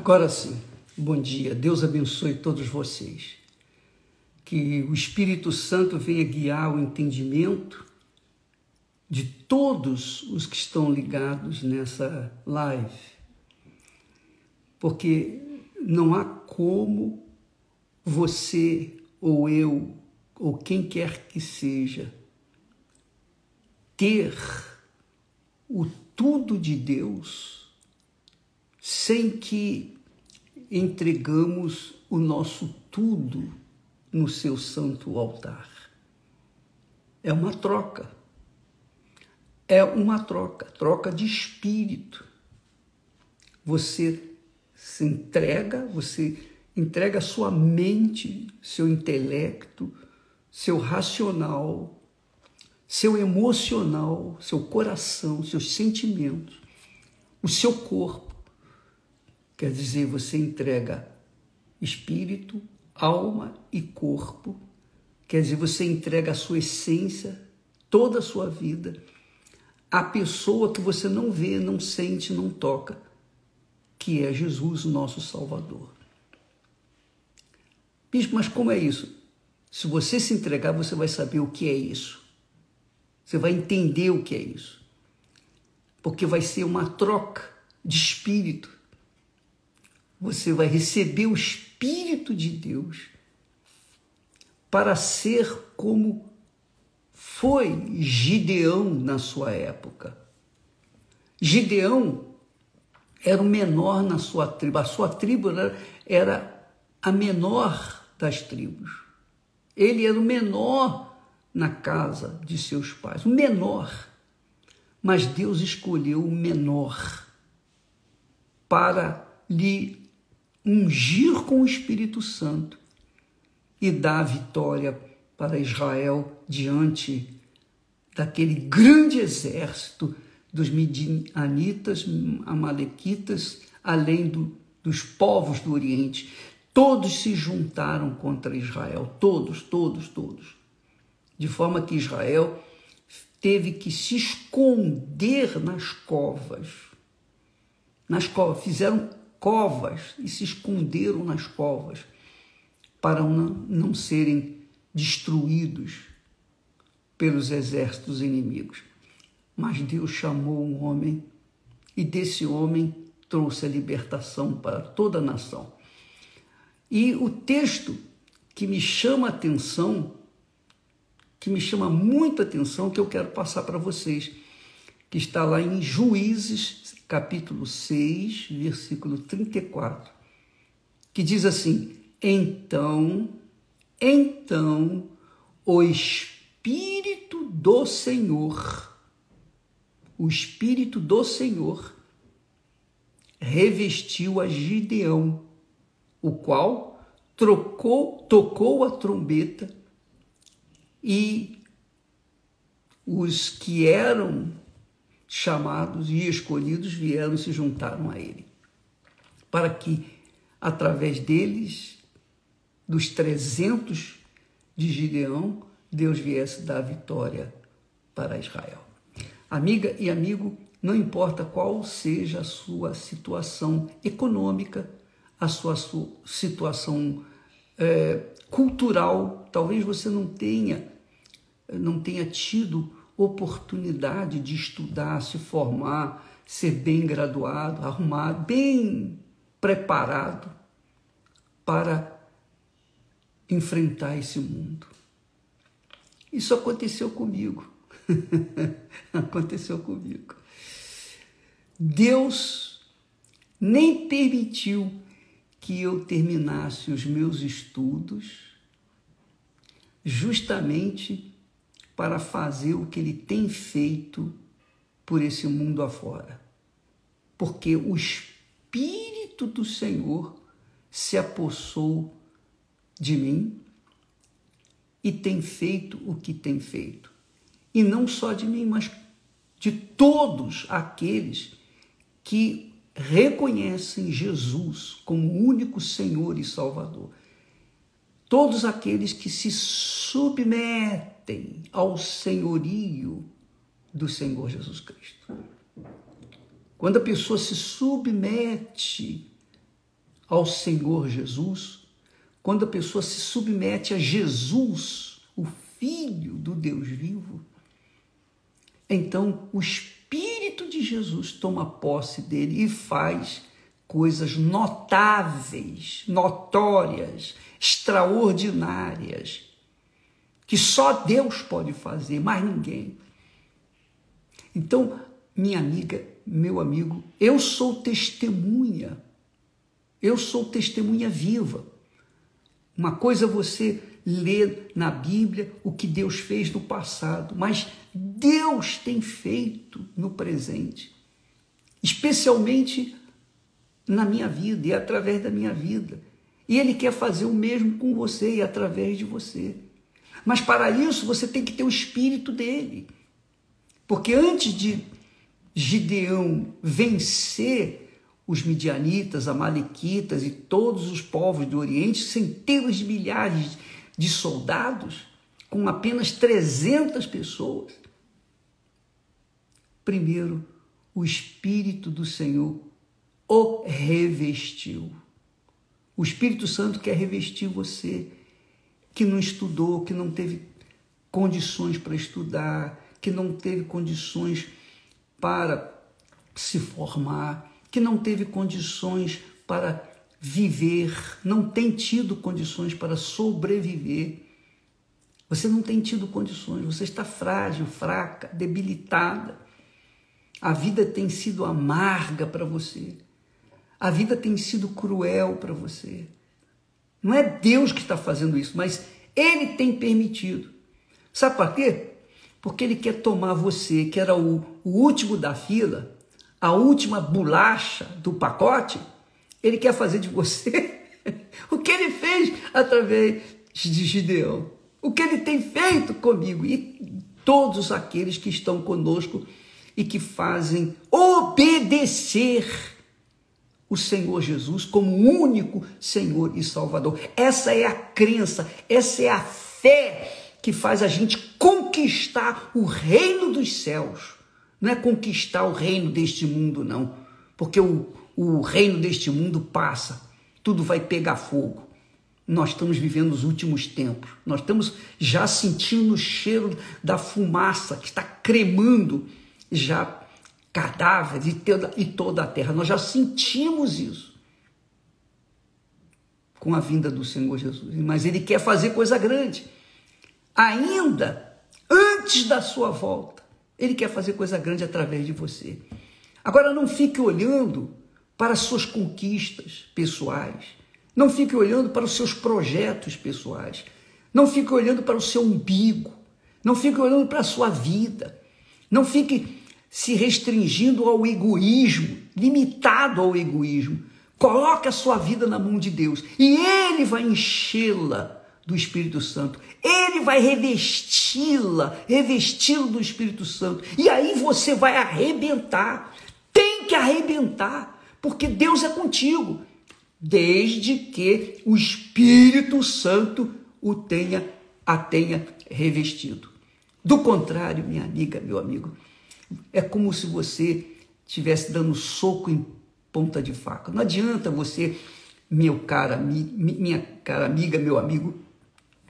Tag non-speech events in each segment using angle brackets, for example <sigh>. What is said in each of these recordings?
Agora sim, bom dia, Deus abençoe todos vocês. Que o Espírito Santo venha guiar o entendimento de todos os que estão ligados nessa live. Porque não há como você ou eu ou quem quer que seja ter o tudo de Deus sem que entregamos o nosso tudo no seu santo altar. É uma troca. É uma troca, troca de espírito. Você se entrega, você entrega sua mente, seu intelecto, seu racional, seu emocional, seu coração, seus sentimentos, o seu corpo Quer dizer, você entrega espírito, alma e corpo. Quer dizer, você entrega a sua essência, toda a sua vida, à pessoa que você não vê, não sente, não toca, que é Jesus, nosso Salvador. Bispo, mas como é isso? Se você se entregar, você vai saber o que é isso. Você vai entender o que é isso. Porque vai ser uma troca de espírito você vai receber o Espírito de Deus para ser como foi Gideão na sua época. Gideão era o menor na sua tribo, a sua tribo era, era a menor das tribos. Ele era o menor na casa de seus pais, o menor. Mas Deus escolheu o menor para lhe ungir com o Espírito Santo e dar a vitória para Israel diante daquele grande exército dos midianitas, amalequitas, além do, dos povos do Oriente. Todos se juntaram contra Israel, todos, todos, todos. De forma que Israel teve que se esconder nas covas. Nas covas, fizeram covas e se esconderam nas covas para não, serem destruídos pelos exércitos inimigos. Mas Deus chamou um homem e desse homem trouxe a libertação para toda a nação. E o texto que me chama a atenção, que me chama muito a atenção, que eu quero passar para vocês, que está lá em Juízes capítulo 6, versículo 34, que diz assim: Então, então o Espírito do Senhor, o Espírito do Senhor, revestiu a Gideão, o qual trocou, tocou a trombeta e os que eram chamados e escolhidos vieram se juntaram a ele, para que, através deles, dos 300 de Gideão, Deus viesse dar vitória para Israel. Amiga e amigo, não importa qual seja a sua situação econômica, a sua, sua situação é, cultural, talvez você não tenha, não tenha tido oportunidade de estudar, se formar, ser bem graduado, arrumado, bem preparado para enfrentar esse mundo. Isso aconteceu comigo. <laughs> aconteceu comigo. Deus nem permitiu que eu terminasse os meus estudos justamente para fazer o que ele tem feito por esse mundo afora. Porque o Espírito do Senhor se apossou de mim e tem feito o que tem feito. E não só de mim, mas de todos aqueles que reconhecem Jesus como único Senhor e Salvador. Todos aqueles que se submetem ao senhorio do Senhor Jesus Cristo. Quando a pessoa se submete ao Senhor Jesus, quando a pessoa se submete a Jesus, o Filho do Deus vivo, então o Espírito de Jesus toma posse dele e faz coisas notáveis, notórias, extraordinárias, que só Deus pode fazer, mais ninguém. Então, minha amiga, meu amigo, eu sou testemunha. Eu sou testemunha viva. Uma coisa é você ler na Bíblia o que Deus fez no passado, mas Deus tem feito no presente, especialmente na minha vida e através da minha vida. E Ele quer fazer o mesmo com você e através de você. Mas para isso você tem que ter o espírito dele. Porque antes de Gideão vencer os midianitas, amalequitas e todos os povos do Oriente, centenas de milhares de soldados, com apenas 300 pessoas. Primeiro, o Espírito do Senhor o revestiu. O Espírito Santo quer revestir você, que não estudou, que não teve condições para estudar, que não teve condições para se formar, que não teve condições para viver, não tem tido condições para sobreviver. Você não tem tido condições, você está frágil, fraca, debilitada. A vida tem sido amarga para você. A vida tem sido cruel para você. Não é Deus que está fazendo isso, mas Ele tem permitido. Sabe para quê? porque ele quer tomar você, que era o, o último da fila, a última bolacha do pacote, ele quer fazer de você <laughs> o que ele fez através de Gideão, o que ele tem feito comigo e todos aqueles que estão conosco e que fazem obedecer o Senhor Jesus como único Senhor e Salvador. Essa é a crença, essa é a fé que faz a gente conquistar o reino dos céus. Não é conquistar o reino deste mundo, não. Porque o, o reino deste mundo passa, tudo vai pegar fogo. Nós estamos vivendo os últimos tempos. Nós estamos já sentindo o cheiro da fumaça que está cremando já cadáveres e toda, e toda a terra. Nós já sentimos isso com a vinda do Senhor Jesus. Mas Ele quer fazer coisa grande ainda antes da sua volta. Ele quer fazer coisa grande através de você. Agora não fique olhando para as suas conquistas pessoais. Não fique olhando para os seus projetos pessoais. Não fique olhando para o seu umbigo. Não fique olhando para a sua vida. Não fique se restringindo ao egoísmo, limitado ao egoísmo. Coloque a sua vida na mão de Deus e Ele vai enchê-la do Espírito Santo. Ele vai revesti-la, revesti-lo do Espírito Santo. E aí você vai arrebentar. Tem que arrebentar, porque Deus é contigo, desde que o Espírito Santo o tenha, a tenha revestido. Do contrário, minha amiga, meu amigo, é como se você estivesse dando soco em ponta de faca. Não adianta você, meu cara, minha cara amiga, meu amigo,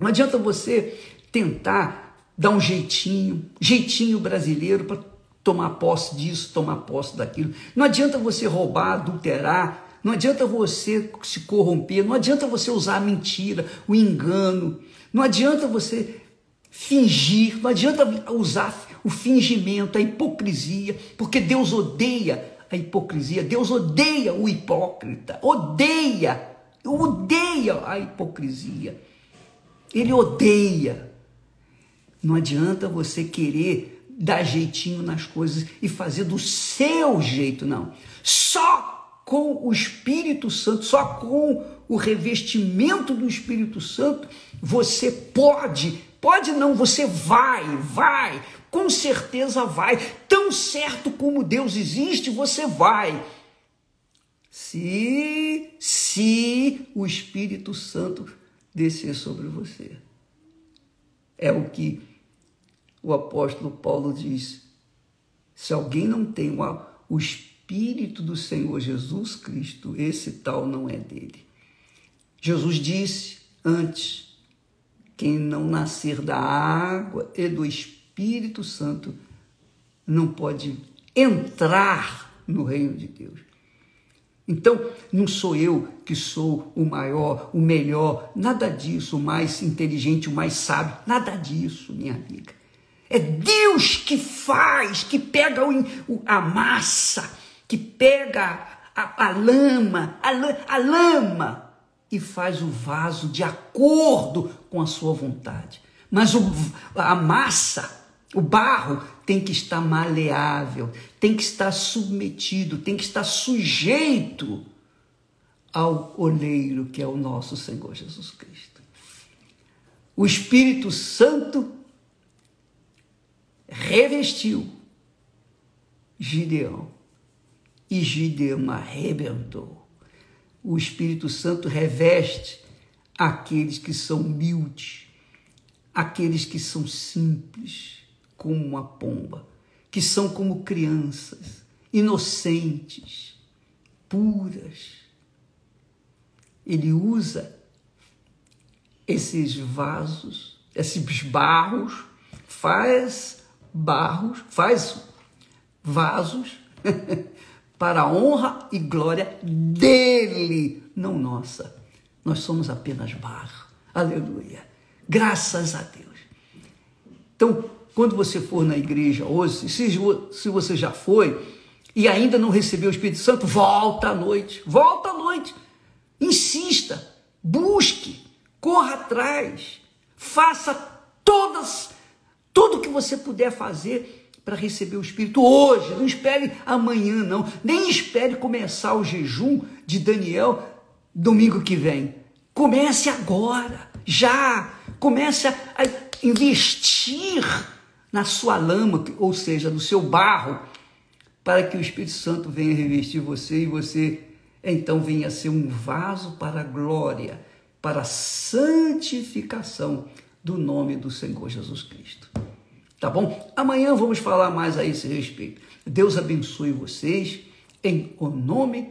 não adianta você tentar dar um jeitinho, jeitinho brasileiro para tomar posse disso, tomar posse daquilo. Não adianta você roubar, adulterar, não adianta você se corromper, não adianta você usar a mentira, o engano, não adianta você fingir, não adianta usar o fingimento, a hipocrisia, porque Deus odeia a hipocrisia, Deus odeia o hipócrita, odeia, odeia a hipocrisia. Ele odeia. Não adianta você querer dar jeitinho nas coisas e fazer do seu jeito, não. Só com o Espírito Santo, só com o revestimento do Espírito Santo, você pode, pode não, você vai, vai, com certeza vai. Tão certo como Deus existe, você vai. Se, se o Espírito Santo descer sobre você. É o que o apóstolo Paulo diz. Se alguém não tem o Espírito do Senhor Jesus Cristo, esse tal não é dele. Jesus disse antes: quem não nascer da água e do Espírito Santo não pode entrar no reino de Deus. Então, não sou eu que sou o maior, o melhor, nada disso, o mais inteligente, o mais sábio, nada disso, minha amiga. É Deus que faz, que pega a massa, que pega a, a lama, a, a lama e faz o vaso de acordo com a sua vontade. Mas o, a massa, o barro, tem que estar maleável, tem que estar submetido, tem que estar sujeito ao oleiro que é o nosso Senhor Jesus Cristo. O Espírito Santo revestiu Gideão e Gideão arrebentou. O Espírito Santo reveste aqueles que são humildes, aqueles que são simples, como uma pomba, que são como crianças, inocentes, puras. Ele usa esses vasos, esses barros, faz barros, faz vasos <laughs> para a honra e glória dele, não nossa. Nós somos apenas barro. Aleluia. Graças a Deus. Então, quando você for na igreja hoje, se, se você já foi e ainda não recebeu o Espírito Santo, volta à noite. Volta à noite. Insista, busque, corra atrás, faça todas, tudo que você puder fazer para receber o Espírito hoje. Não espere amanhã, não. Nem espere começar o jejum de Daniel domingo que vem. Comece agora, já. Comece a investir na sua lama, ou seja, no seu barro, para que o Espírito Santo venha revestir você e você então venha ser um vaso para a glória, para a santificação do nome do Senhor Jesus Cristo. Tá bom? Amanhã vamos falar mais a esse respeito. Deus abençoe vocês em o nome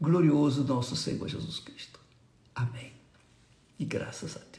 glorioso do nosso Senhor Jesus Cristo. Amém. E graças a Deus.